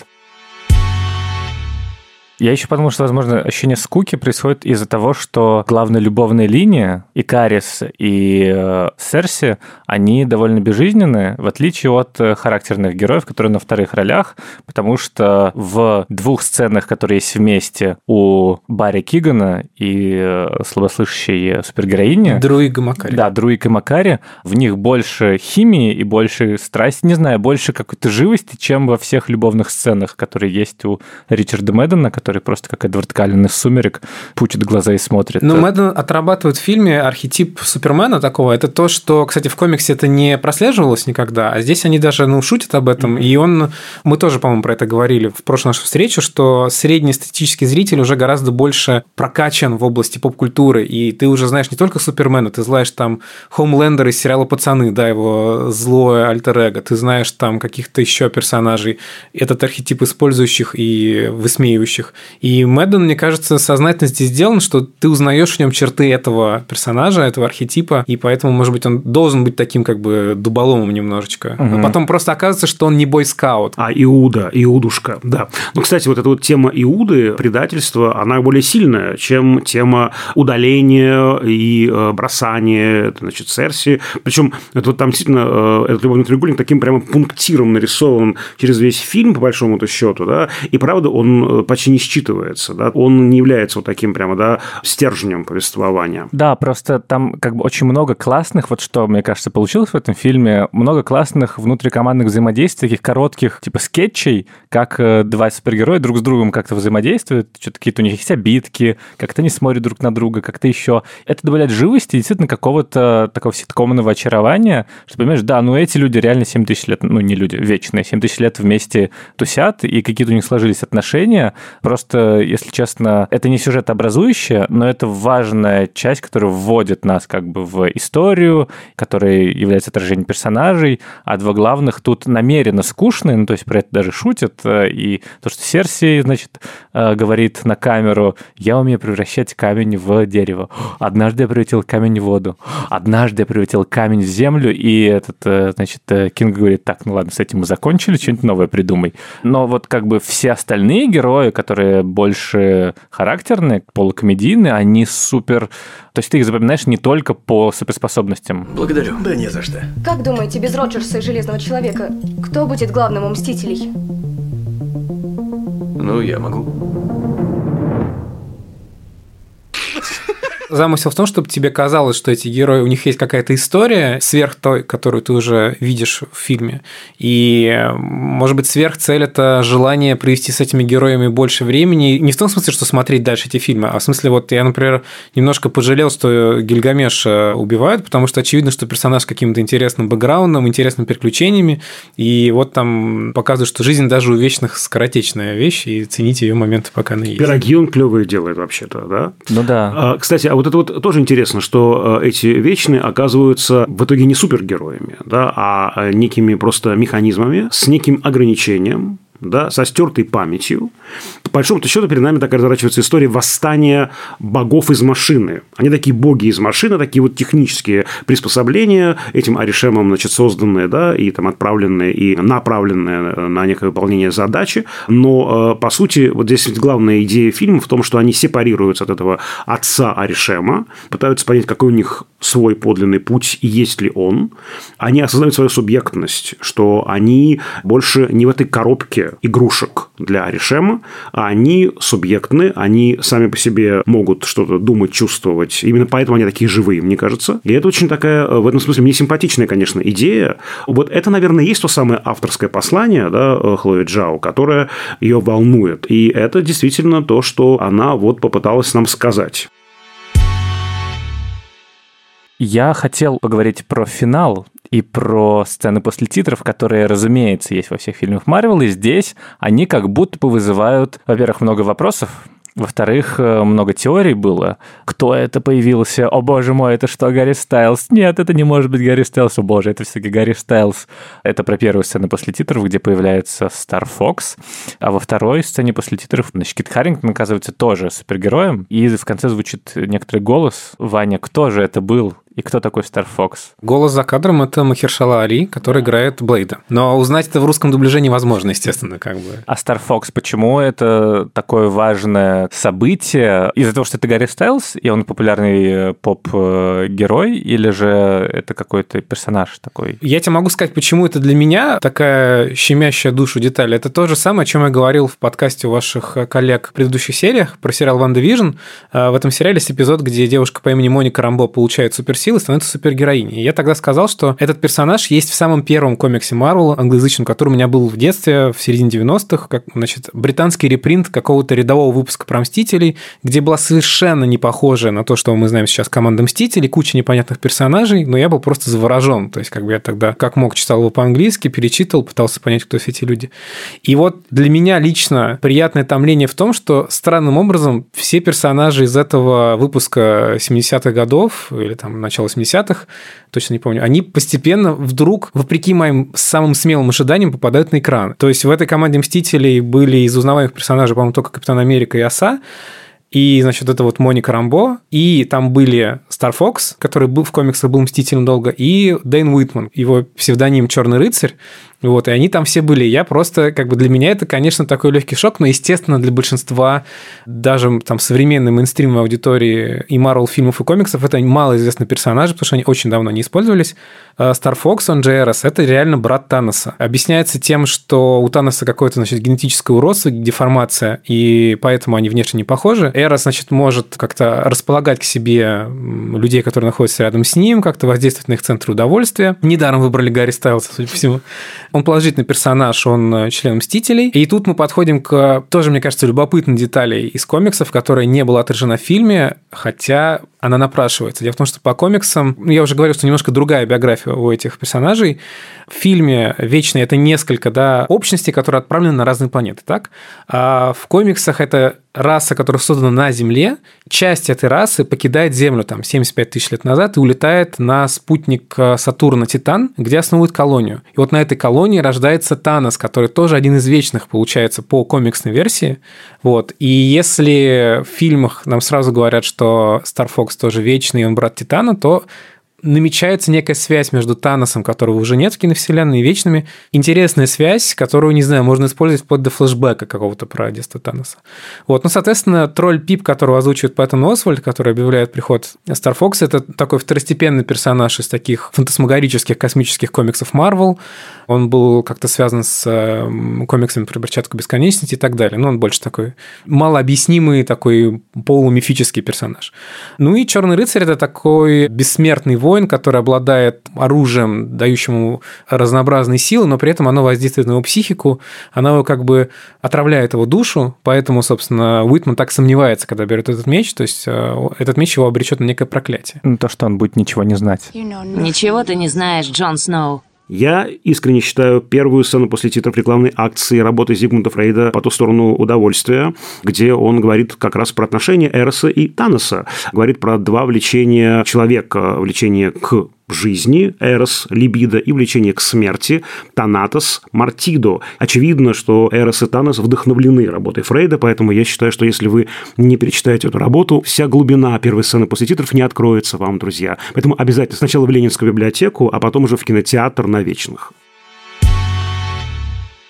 Я еще подумал, что, возможно, ощущение скуки происходит из-за того, что главная любовная линия, и Карис, и э, Серси, они довольно безжизненные, в отличие от э, характерных героев, которые на вторых ролях, потому что в двух сценах, которые есть вместе у Барри Кигана и э, слабослышащей супергероини... Друик и Макари. Да, Друик и Макари, в них больше химии и больше страсти, не знаю, больше какой-то живости, чем во всех любовных сценах, которые есть у Ричарда Мэддена, который просто как Эдвард Каллен из «Сумерек» пучит глаза и смотрит. Ну, Мэдден отрабатывает в фильме архетип Супермена такого. Это то, что, кстати, в комиксе это не прослеживалось никогда, а здесь они даже, ну, шутят об этом. Mm-hmm. И он... Мы тоже, по-моему, про это говорили в прошлой нашей встрече, что среднестатистический зритель уже гораздо больше прокачан в области поп-культуры, и ты уже знаешь не только Супермена, ты знаешь там Хоумлендер из сериала «Пацаны», да, его злое альтер-эго, ты знаешь там каких-то еще персонажей, этот архетип использующих и высмеивающих. И Мэдден, мне кажется, сознательно здесь сделан, что ты узнаешь в нем черты этого персонажа, этого архетипа, и поэтому, может быть, он должен быть таким как бы дуболомом немножечко. Угу. А потом просто оказывается, что он не бойскаут. А Иуда, Иудушка, да. Ну, кстати, вот эта вот тема Иуды, предательства, она более сильная, чем тема удаления и э, бросания, значит, Серси. Причем это вот там действительно э, этот любовный треугольник таким прямо пунктиром нарисован через весь фильм, по большому-то счету, да, и правда он э, почти не считывается, да, он не является вот таким прямо, да, стержнем повествования. Да, просто там как бы очень много классных, вот что, мне кажется, получилось в этом фильме, много классных внутрикомандных взаимодействий, таких коротких, типа скетчей, как э, два супергероя друг с другом как-то взаимодействуют, что-то какие-то у них есть обидки, как-то они смотрят друг на друга, как-то еще. Это добавляет живости, действительно, какого-то такого ситкомного очарования, что, понимаешь, да, ну эти люди реально 7 тысяч лет, ну не люди, вечные, 7 тысяч лет вместе тусят, и какие-то у них сложились отношения, просто если честно, это не сюжет образующее, но это важная часть, которая вводит нас как бы в историю, которая является отражением персонажей, а два главных тут намеренно скучные, ну, то есть про это даже шутят, э, и то, что Серси, значит, э, говорит на камеру, я умею превращать камень в дерево. Однажды я превратил камень в воду. Однажды я превратил камень в землю, и этот, э, значит, Кинг говорит, так, ну ладно, с этим мы закончили, что-нибудь новое придумай. Но вот как бы все остальные герои, которые больше характерные, полукомедийные, они супер... То есть ты их запоминаешь не только по суперспособностям. Благодарю. Да не за что. Как думаете, без Роджерса и Железного Человека, кто будет главным у Мстителей? Ну, я могу. Замысел в том, чтобы тебе казалось, что эти герои, у них есть какая-то история сверх той, которую ты уже видишь в фильме. И, может быть, сверх цель – это желание провести с этими героями больше времени. Не в том смысле, что смотреть дальше эти фильмы, а в смысле, вот я, например, немножко пожалел, что Гильгамеш убивают, потому что очевидно, что персонаж с каким-то интересным бэкграундом, интересными приключениями, и вот там показывают, что жизнь даже у вечных скоротечная вещь, и цените ее моменты, пока она есть. Пироги он клевые делает вообще-то, да? Ну да. А, Кстати, а вот это вот тоже интересно, что э, эти вечные оказываются в итоге не супергероями, да, а некими просто механизмами с неким ограничением, да, со стертой памятью. По большому счету перед нами так разворачивается история восстания богов из машины. Они такие боги из машины, такие вот технические приспособления, этим Аришемом, значит, созданные, да, и там отправленные, и направленные на некое выполнение задачи. Но, э, по сути, вот здесь ведь главная идея фильма в том, что они сепарируются от этого отца Аришема, пытаются понять, какой у них свой подлинный путь и есть ли он. Они осознают свою субъектность, что они больше не в этой коробке игрушек для Аришема, они субъектны, они сами по себе могут что-то думать, чувствовать. Именно поэтому они такие живые, мне кажется. И это очень такая, в этом смысле, мне симпатичная, конечно, идея. Вот это, наверное, есть то самое авторское послание, да, Хлои Джао, которое ее волнует. И это действительно то, что она вот попыталась нам сказать. Я хотел поговорить про финал и про сцены после титров, которые, разумеется, есть во всех фильмах Марвел, и здесь они как будто бы вызывают, во-первых, много вопросов, во-вторых, э, много теорий было. Кто это появился? О боже мой, это что, Гарри Стайлз? Нет, это не может быть Гарри Стайлз. О боже, это все-таки Гарри Стайлз. Это про первую сцену после титров, где появляется Стар Фокс. А во второй сцене после титров, значит, Кит Харрингтон оказывается тоже супергероем. И в конце звучит некоторый голос. Ваня, кто же это был? И кто такой Стар Фокс? Голос за кадром – это Махершала Али, который играет Блейда. Но узнать это в русском дубляже невозможно, естественно, как бы. А Стар Фокс, почему это такое важное событие? Из-за того, что это Гарри Стайлз, и он популярный э, поп-герой, или же это какой-то персонаж такой? Я тебе могу сказать, почему это для меня такая щемящая душу деталь. Это то же самое, о чем я говорил в подкасте у ваших коллег в предыдущих сериях про сериал «Ван Division. В этом сериале есть эпизод, где девушка по имени Моника Рамбо получает супер силы становится супергероиней. И я тогда сказал, что этот персонаж есть в самом первом комиксе Марвел, англоязычном, который у меня был в детстве, в середине 90-х, как, значит, британский репринт какого-то рядового выпуска про Мстителей, где была совершенно не похожая на то, что мы знаем сейчас команда Мстителей, куча непонятных персонажей, но я был просто заворожен. То есть, как бы я тогда, как мог, читал его по-английски, перечитывал, пытался понять, кто все эти люди. И вот для меня лично приятное томление в том, что странным образом все персонажи из этого выпуска 70-х годов или там начала 80-х, точно не помню, они постепенно вдруг, вопреки моим самым смелым ожиданиям, попадают на экран. То есть в этой команде Мстителей были из узнаваемых персонажей, по-моему, только Капитан Америка и Оса, и, значит, это вот Моника Рамбо, и там были Стар Фокс, который был в комиксах, был Мстителем долго, и Дэйн Уитман, его псевдоним Черный рыцарь, вот, и они там все были. Я просто, как бы для меня это, конечно, такой легкий шок, но, естественно, для большинства даже там современной мейнстримовой аудитории и Marvel фильмов и комиксов это малоизвестные персонажи, потому что они очень давно не использовались. Star Fox, он JRS, это реально брат Таноса. Объясняется тем, что у Таноса какое-то, значит, генетическое уродство, деформация, и поэтому они внешне не похожи. Эра, значит, может как-то располагать к себе людей, которые находятся рядом с ним, как-то воздействовать на их центр удовольствия. Недаром выбрали Гарри Стайлса, судя по всему. Он положительный персонаж, он э, член Мстителей. И тут мы подходим к тоже, мне кажется, любопытной детали из комиксов, которая не была отражена в фильме, хотя она напрашивается. Дело в том, что по комиксам, ну, я уже говорил, что немножко другая биография у этих персонажей. В фильме «Вечный» — это несколько да, общностей, которые отправлены на разные планеты, так? А в комиксах это раса, которая создана на Земле, часть этой расы покидает Землю там 75 тысяч лет назад и улетает на спутник э, Сатурна Титан, где основывает колонию. И вот на этой колонии рождается Танос, который тоже один из вечных, получается, по комиксной версии. Вот. И если в фильмах нам сразу говорят, что Star Fox тоже вечный, он брат Титана, то намечается некая связь между Таносом, которого уже нет в киновселенной, и Вечными. Интересная связь, которую, не знаю, можно использовать вплоть до флешбека какого-то про детство Таноса. Вот, ну, соответственно, тролль Пип, которого озвучивает Пэттон Освальд, который объявляет приход Стар Фокса, это такой второстепенный персонаж из таких фантасмагорических космических комиксов Марвел. Он был как-то связан с э, комиксами про перчатку бесконечности и так далее. Но он больше такой малообъяснимый, такой полумифический персонаж. Ну и Черный рыцарь это такой бессмертный воин, который обладает оружием, дающим ему разнообразные силы, но при этом оно воздействует на его психику, оно его как бы отравляет его душу, поэтому, собственно, Уитман так сомневается, когда берет этот меч, то есть э, этот меч его обречет на некое проклятие. Ну, то, что он будет ничего не знать. Ничего ты не знаешь, Джон Сноу. Я искренне считаю первую сцену после титров рекламной акции работы Зигмунда Фрейда «По ту сторону удовольствия», где он говорит как раз про отношения Эроса и Таноса. Говорит про два влечения человека. Влечение к жизни, эрос, либидо, и влечение к смерти, танатос, мартидо. Очевидно, что эрос и танос вдохновлены работой Фрейда, поэтому я считаю, что если вы не перечитаете эту работу, вся глубина первой сцены после титров не откроется вам, друзья. Поэтому обязательно сначала в Ленинскую библиотеку, а потом уже в кинотеатр на вечных.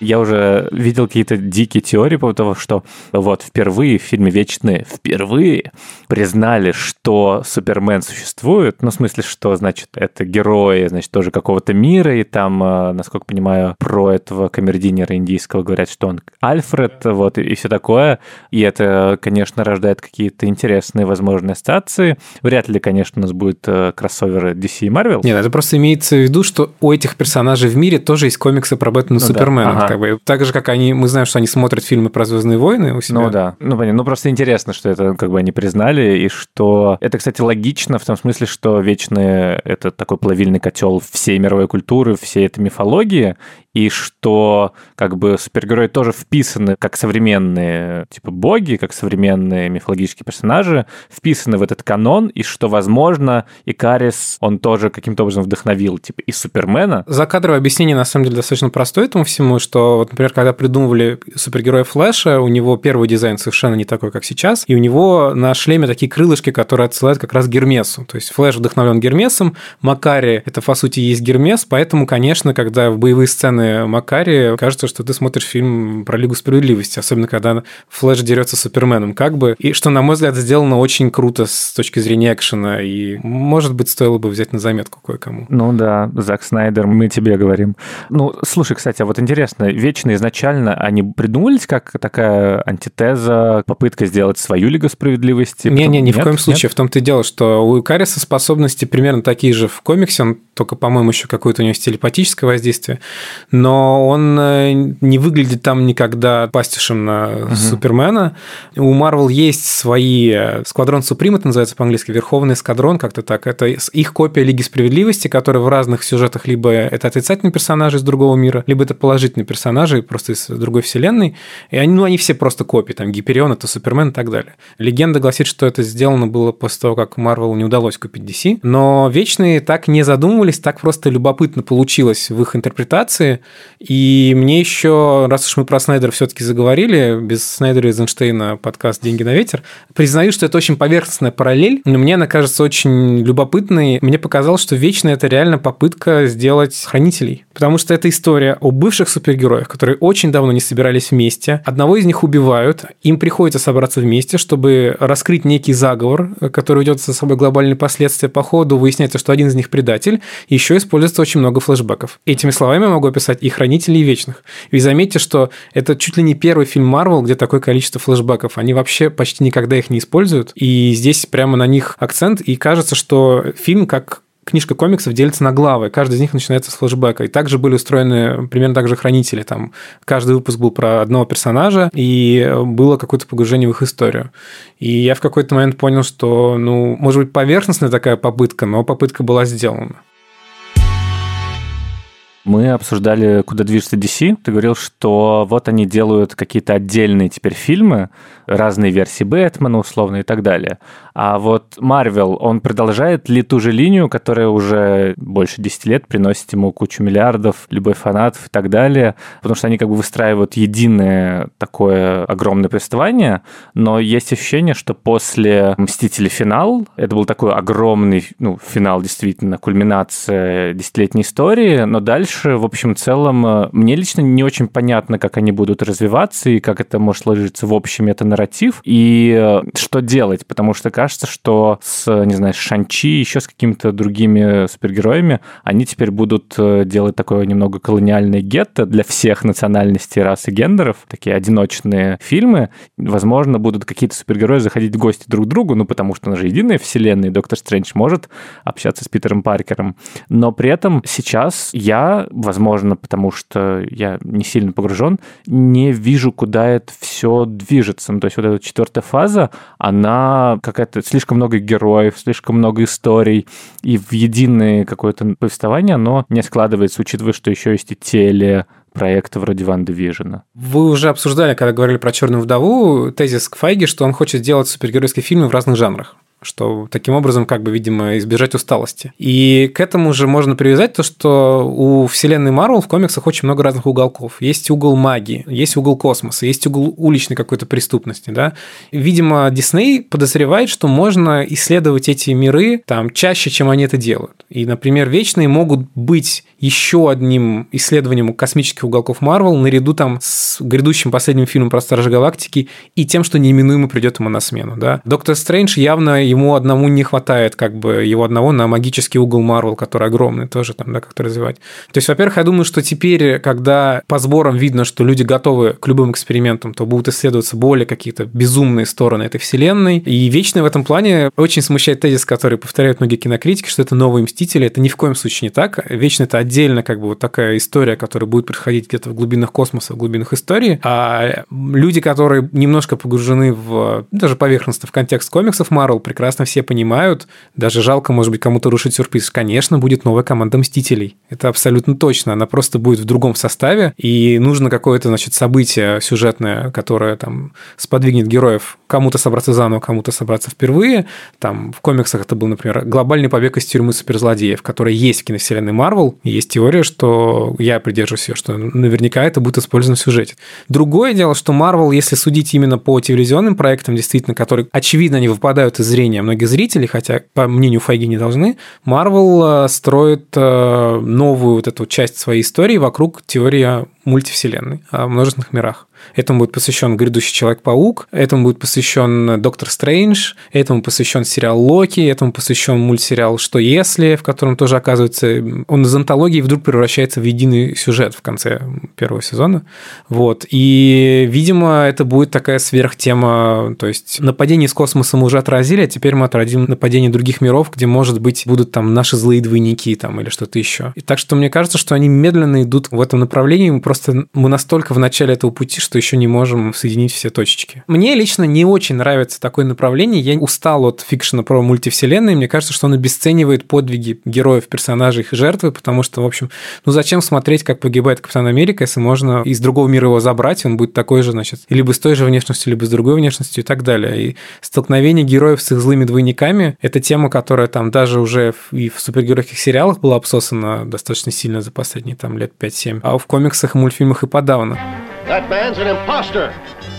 Я уже видел какие-то дикие теории по того, что вот впервые в фильме «Вечные» впервые признали, что Супермен существует. Ну, в смысле, что, значит, это герои, значит, тоже какого-то мира, и там, э, насколько понимаю, про этого камердинера индийского говорят, что он Альфред, вот, и все такое. И это, конечно, рождает какие-то интересные возможные ассоциации. Вряд ли, конечно, у нас будет э, кроссовер DC и Marvel. Нет, это просто имеется в виду, что у этих персонажей в мире тоже есть комиксы про Бэтмена Ну да, Супермена. ага. Как бы. Так же, как они, мы знаем, что они смотрят фильмы про Звездные войны у себя. Ну да, ну понятно. Ну просто интересно, что это как бы они признали, и что это, кстати, логично в том смысле, что вечные это такой плавильный котел всей мировой культуры, всей этой мифологии, и что как бы супергерои тоже вписаны как современные типа боги, как современные мифологические персонажи, вписаны в этот канон, и что, возможно, Икарис, он тоже каким-то образом вдохновил типа и Супермена. Закадровое объяснение, на самом деле, достаточно простое этому всему, что, вот, например, когда придумывали супергероя Флэша, у него первый дизайн совершенно не такой, как сейчас, и у него на шлеме такие крылышки, которые отсылают как раз Гермесу. То есть Флэш вдохновлен Гермесом, Макари – это, по сути, есть Гермес, поэтому, конечно, когда в боевые сцены Макари, кажется, что ты смотришь фильм про Лигу Справедливости, особенно когда Флэш дерется с Суперменом, как бы, и что, на мой взгляд, сделано очень круто с точки зрения экшена, и, может быть, стоило бы взять на заметку кое-кому. Ну да, Зак Снайдер, мы тебе говорим. Ну, слушай, кстати, а вот интересно, Вечные изначально, они придумались как такая антитеза, попытка сделать свою Лигу Справедливости? Не-не, ни в Нет? коем Нет? случае. В том-то и дело, что у Икариса способности примерно такие же в комиксе, он только, по-моему, еще какое-то у него есть телепатическое воздействие, но он э, не выглядит там никогда пастишем на Супермена. У Марвел есть свои э, Сквадрон Суприм, это называется по-английски, Верховный эскадрон, как-то так. Это их копия Лиги Справедливости, которая в разных сюжетах либо это отрицательные персонажи из другого мира, либо это положительные персонажи просто из другой вселенной. И они, ну, они все просто копии, там Гиперион, это Супермен и так далее. Легенда гласит, что это сделано было после того, как Марвел не удалось купить DC. Но Вечные так не задумывались, так просто любопытно получилось в их интерпретации. И мне еще, раз уж мы про Снайдера все-таки заговорили, без Снайдера и Эйзенштейна подкаст «Деньги на ветер», признаю, что это очень поверхностная параллель, но мне она кажется очень любопытной. Мне показалось, что Вечные – это реально попытка сделать хранителей. Потому что это история о бывших супергероях, которые очень давно не собирались вместе. Одного из них убивают, им приходится собраться вместе, чтобы раскрыть некий заговор, который ведет за собой глобальные последствия. По ходу выясняется, что один из них предатель, еще используется очень много флешбеков. Этими словами я могу описать и Хранителей Вечных. И заметьте, что это чуть ли не первый фильм Марвел, где такое количество флешбеков. Они вообще почти никогда их не используют. И здесь прямо на них акцент, и кажется, что фильм как книжка комиксов делится на главы. Каждый из них начинается с флешбека. И также были устроены примерно так же хранители. Там каждый выпуск был про одного персонажа, и было какое-то погружение в их историю. И я в какой-то момент понял, что, ну, может быть, поверхностная такая попытка, но попытка была сделана. Мы обсуждали, куда движется DC. Ты говорил, что вот они делают какие-то отдельные теперь фильмы, разные версии Бэтмена, условно, и так далее. А вот Марвел, он продолжает ли ту же линию, которая уже больше 10 лет приносит ему кучу миллиардов, любой фанатов и так далее, потому что они как бы выстраивают единое такое огромное повествование, но есть ощущение, что после «Мстители. Финал» это был такой огромный, ну, финал действительно, кульминация десятилетней истории, но дальше, в общем целом, мне лично не очень понятно, как они будут развиваться и как это может сложиться в общем метанарратив, и что делать, потому что, кажется, что с, не знаю, с Шанчи, еще с какими-то другими супергероями, они теперь будут э, делать такое немного колониальное гетто для всех национальностей, рас и гендеров, такие одиночные фильмы. Возможно, будут какие-то супергерои заходить в гости друг к другу, ну, потому что она же единая вселенная, и Доктор Стрэндж может общаться с Питером Паркером. Но при этом сейчас я, возможно, потому что я не сильно погружен, не вижу, куда это все движется. Ну, то есть вот эта четвертая фаза, она какая-то слишком много героев, слишком много историй, и в единое какое-то повествование оно не складывается, учитывая, что еще есть и теле, проекты вроде Ван Division. Вы уже обсуждали, когда говорили про Черную вдову, тезис Файги, что он хочет сделать супергеройские фильмы в разных жанрах что таким образом, как бы, видимо, избежать усталости. И к этому же можно привязать то, что у вселенной Марвел в комиксах очень много разных уголков. Есть угол магии, есть угол космоса, есть угол уличной какой-то преступности, да. Видимо, Дисней подозревает, что можно исследовать эти миры там чаще, чем они это делают. И, например, Вечные могут быть еще одним исследованием космических уголков Марвел наряду там с грядущим последним фильмом про Стражи Галактики и тем, что неименуемо придет ему на смену, да. Доктор Стрэндж явно ему одному не хватает как бы его одного на магический угол Марвел, который огромный, тоже там, да, как-то развивать. То есть, во-первых, я думаю, что теперь, когда по сборам видно, что люди готовы к любым экспериментам, то будут исследоваться более какие-то безумные стороны этой вселенной. И вечно в этом плане очень смущает тезис, который повторяют многие кинокритики, что это новые Мстители. Это ни в коем случае не так. Вечно это отдельно как бы вот такая история, которая будет происходить где-то в глубинах космоса, в глубинах истории. А люди, которые немножко погружены в даже поверхностно в контекст комиксов Марвел, прекрасно все понимают. Даже жалко, может быть, кому-то рушить сюрприз. Конечно, будет новая команда Мстителей. Это абсолютно точно. Она просто будет в другом составе, и нужно какое-то, значит, событие сюжетное, которое там сподвигнет героев кому-то собраться заново, кому-то собраться впервые. Там в комиксах это был, например, глобальный побег из тюрьмы суперзлодеев, который есть в киновселенной Марвел. И есть теория, что я придерживаюсь ее, что наверняка это будет использовано в сюжете. Другое дело, что Марвел, если судить именно по телевизионным проектам, действительно, которые, очевидно, не выпадают из зрения многих зрителей, хотя, по мнению Файги, не должны, Марвел э, строит э, новую вот эту часть своей истории вокруг теории мультивселенной, о множественных мирах. Этому будет посвящен грядущий Человек-паук, этому будет посвящен Доктор Стрэндж, этому посвящен сериал Локи, этому посвящен мультсериал Что если, в котором тоже оказывается он из антологии вдруг превращается в единый сюжет в конце первого сезона. Вот. И, видимо, это будет такая сверхтема, то есть нападение из космоса мы уже отразили, а теперь мы отразим нападение других миров, где, может быть, будут там наши злые двойники там или что-то еще. И так что мне кажется, что они медленно идут в этом направлении, мы просто мы настолько в начале этого пути, что еще не можем соединить все точечки. Мне лично не очень нравится такое направление. Я устал от фикшена про мультивселенные. Мне кажется, что он обесценивает подвиги героев, персонажей, их жертвы, потому что, в общем, ну зачем смотреть, как погибает Капитан Америка, если можно из другого мира его забрать, он будет такой же, значит, либо с той же внешностью, либо с другой внешностью и так далее. И столкновение героев с их злыми двойниками – это тема, которая там даже уже и в супергеройских сериалах была обсосана достаточно сильно за последние там лет 5-7, а в комиксах мультфильмах и подавно. That man's an imposter.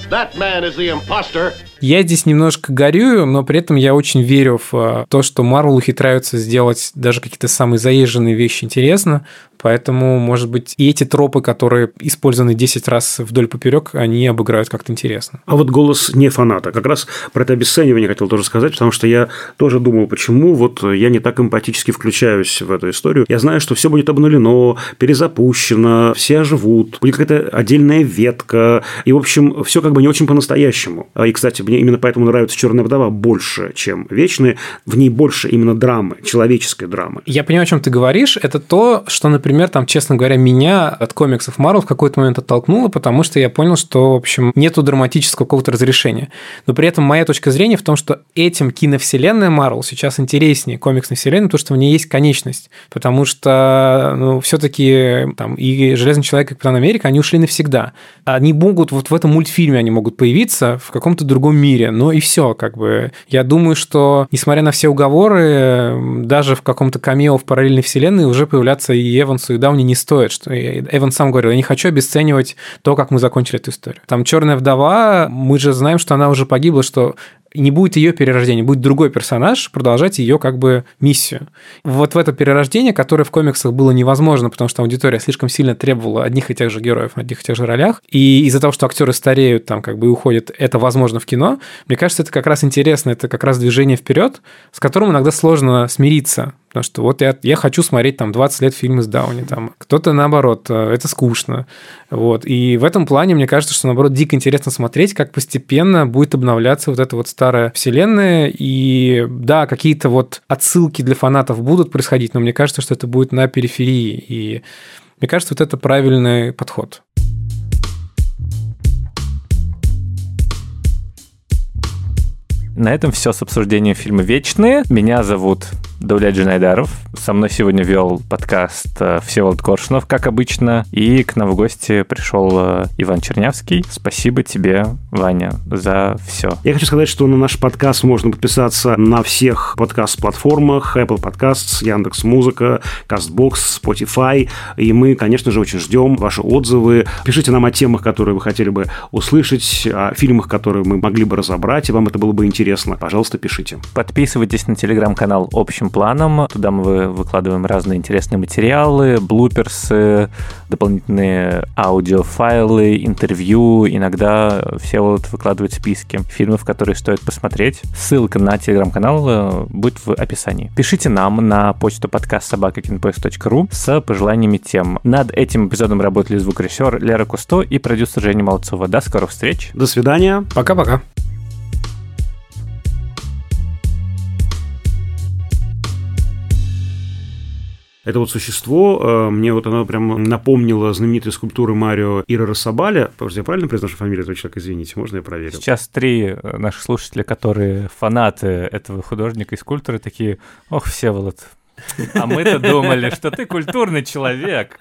That man is the imposter. Я здесь немножко горюю, но при этом я очень верю в э, то, что Марвел ухитряются сделать даже какие-то самые заезженные вещи интересно. Поэтому, может быть, и эти тропы, которые использованы 10 раз вдоль поперек, они обыграют как-то интересно. А вот голос не фаната. Как раз про это обесценивание хотел тоже сказать, потому что я тоже думал, почему вот я не так эмпатически включаюсь в эту историю. Я знаю, что все будет обнулено, перезапущено, все оживут, будет какая-то отдельная ветка, и, в общем, все как бы не очень по-настоящему. И, кстати, мне именно поэтому нравится «Черная вдова» больше, чем «Вечные». В ней больше именно драмы, человеческой драмы. Я понимаю, о чем ты говоришь. Это то, что, например, там, честно говоря, меня от комиксов Марвел в какой-то момент оттолкнуло, потому что я понял, что, в общем, нету драматического какого-то разрешения. Но при этом моя точка зрения в том, что этим киновселенная Марвел сейчас интереснее комиксной вселенной, потому что в ней есть конечность. Потому что, ну, все-таки там и Железный человек, и Капитан Америка, они ушли навсегда. Они могут, вот в этом мультфильме они могут появиться в каком-то другом мире, но и все, как бы. Я думаю, что, несмотря на все уговоры, даже в каком-то камео в параллельной вселенной уже появляться и Эвансу, и Дауни не стоит. Что Эван сам говорил, я не хочу обесценивать то, как мы закончили эту историю. Там Черная вдова, мы же знаем, что она уже погибла, что не будет ее перерождения, будет другой персонаж продолжать ее как бы миссию. Вот в это перерождение, которое в комиксах было невозможно, потому что аудитория слишком сильно требовала одних и тех же героев одних и тех же ролях, и из-за того, что актеры стареют, там как бы и уходят, это возможно в кино, мне кажется, это как раз интересно, это как раз движение вперед, с которым иногда сложно смириться, Потому что вот я, я хочу смотреть там 20 лет фильмы с Дауни, там кто-то наоборот, э, это скучно. Вот. И в этом плане мне кажется, что наоборот дико интересно смотреть, как постепенно будет обновляться вот эта вот старая вселенная. И да, какие-то вот отсылки для фанатов будут происходить, но мне кажется, что это будет на периферии. И мне кажется, вот это правильный подход. На этом все с обсуждением фильма «Вечные». Меня зовут Давлет Джинайдаров. Со мной сегодня вел подкаст э, Всеволод Коршунов, как обычно. И к нам в гости пришел э, Иван Чернявский. Спасибо тебе, Ваня, за все. Я хочу сказать, что на наш подкаст можно подписаться на всех подкаст-платформах. Apple Podcasts, Яндекс Музыка, CastBox, Spotify. И мы, конечно же, очень ждем ваши отзывы. Пишите нам о темах, которые вы хотели бы услышать, о фильмах, которые мы могли бы разобрать, и вам это было бы интересно. Пожалуйста, пишите. Подписывайтесь на телеграм-канал «Общим планом. Туда мы выкладываем разные интересные материалы, блуперсы, дополнительные аудиофайлы, интервью. Иногда все вот выкладывают списки фильмов, которые стоит посмотреть. Ссылка на телеграм-канал э, будет в описании. Пишите нам на почту подкаст собакакинпоиск.ру с пожеланиями тем. Над этим эпизодом работали звукорежиссер Лера Кусто и продюсер Женя Молодцова. До скорых встреч. До свидания. Пока-пока. Это вот существо, э, мне вот оно прям напомнило знаменитые скульптуры Марио Ира Рассабаля. Подожди, я правильно произношу фамилию этого человека? Извините, можно я проверю? Сейчас три э, наших слушателя, которые фанаты этого художника и скульптора, такие, ох, Всеволод, а мы-то думали, что ты культурный человек.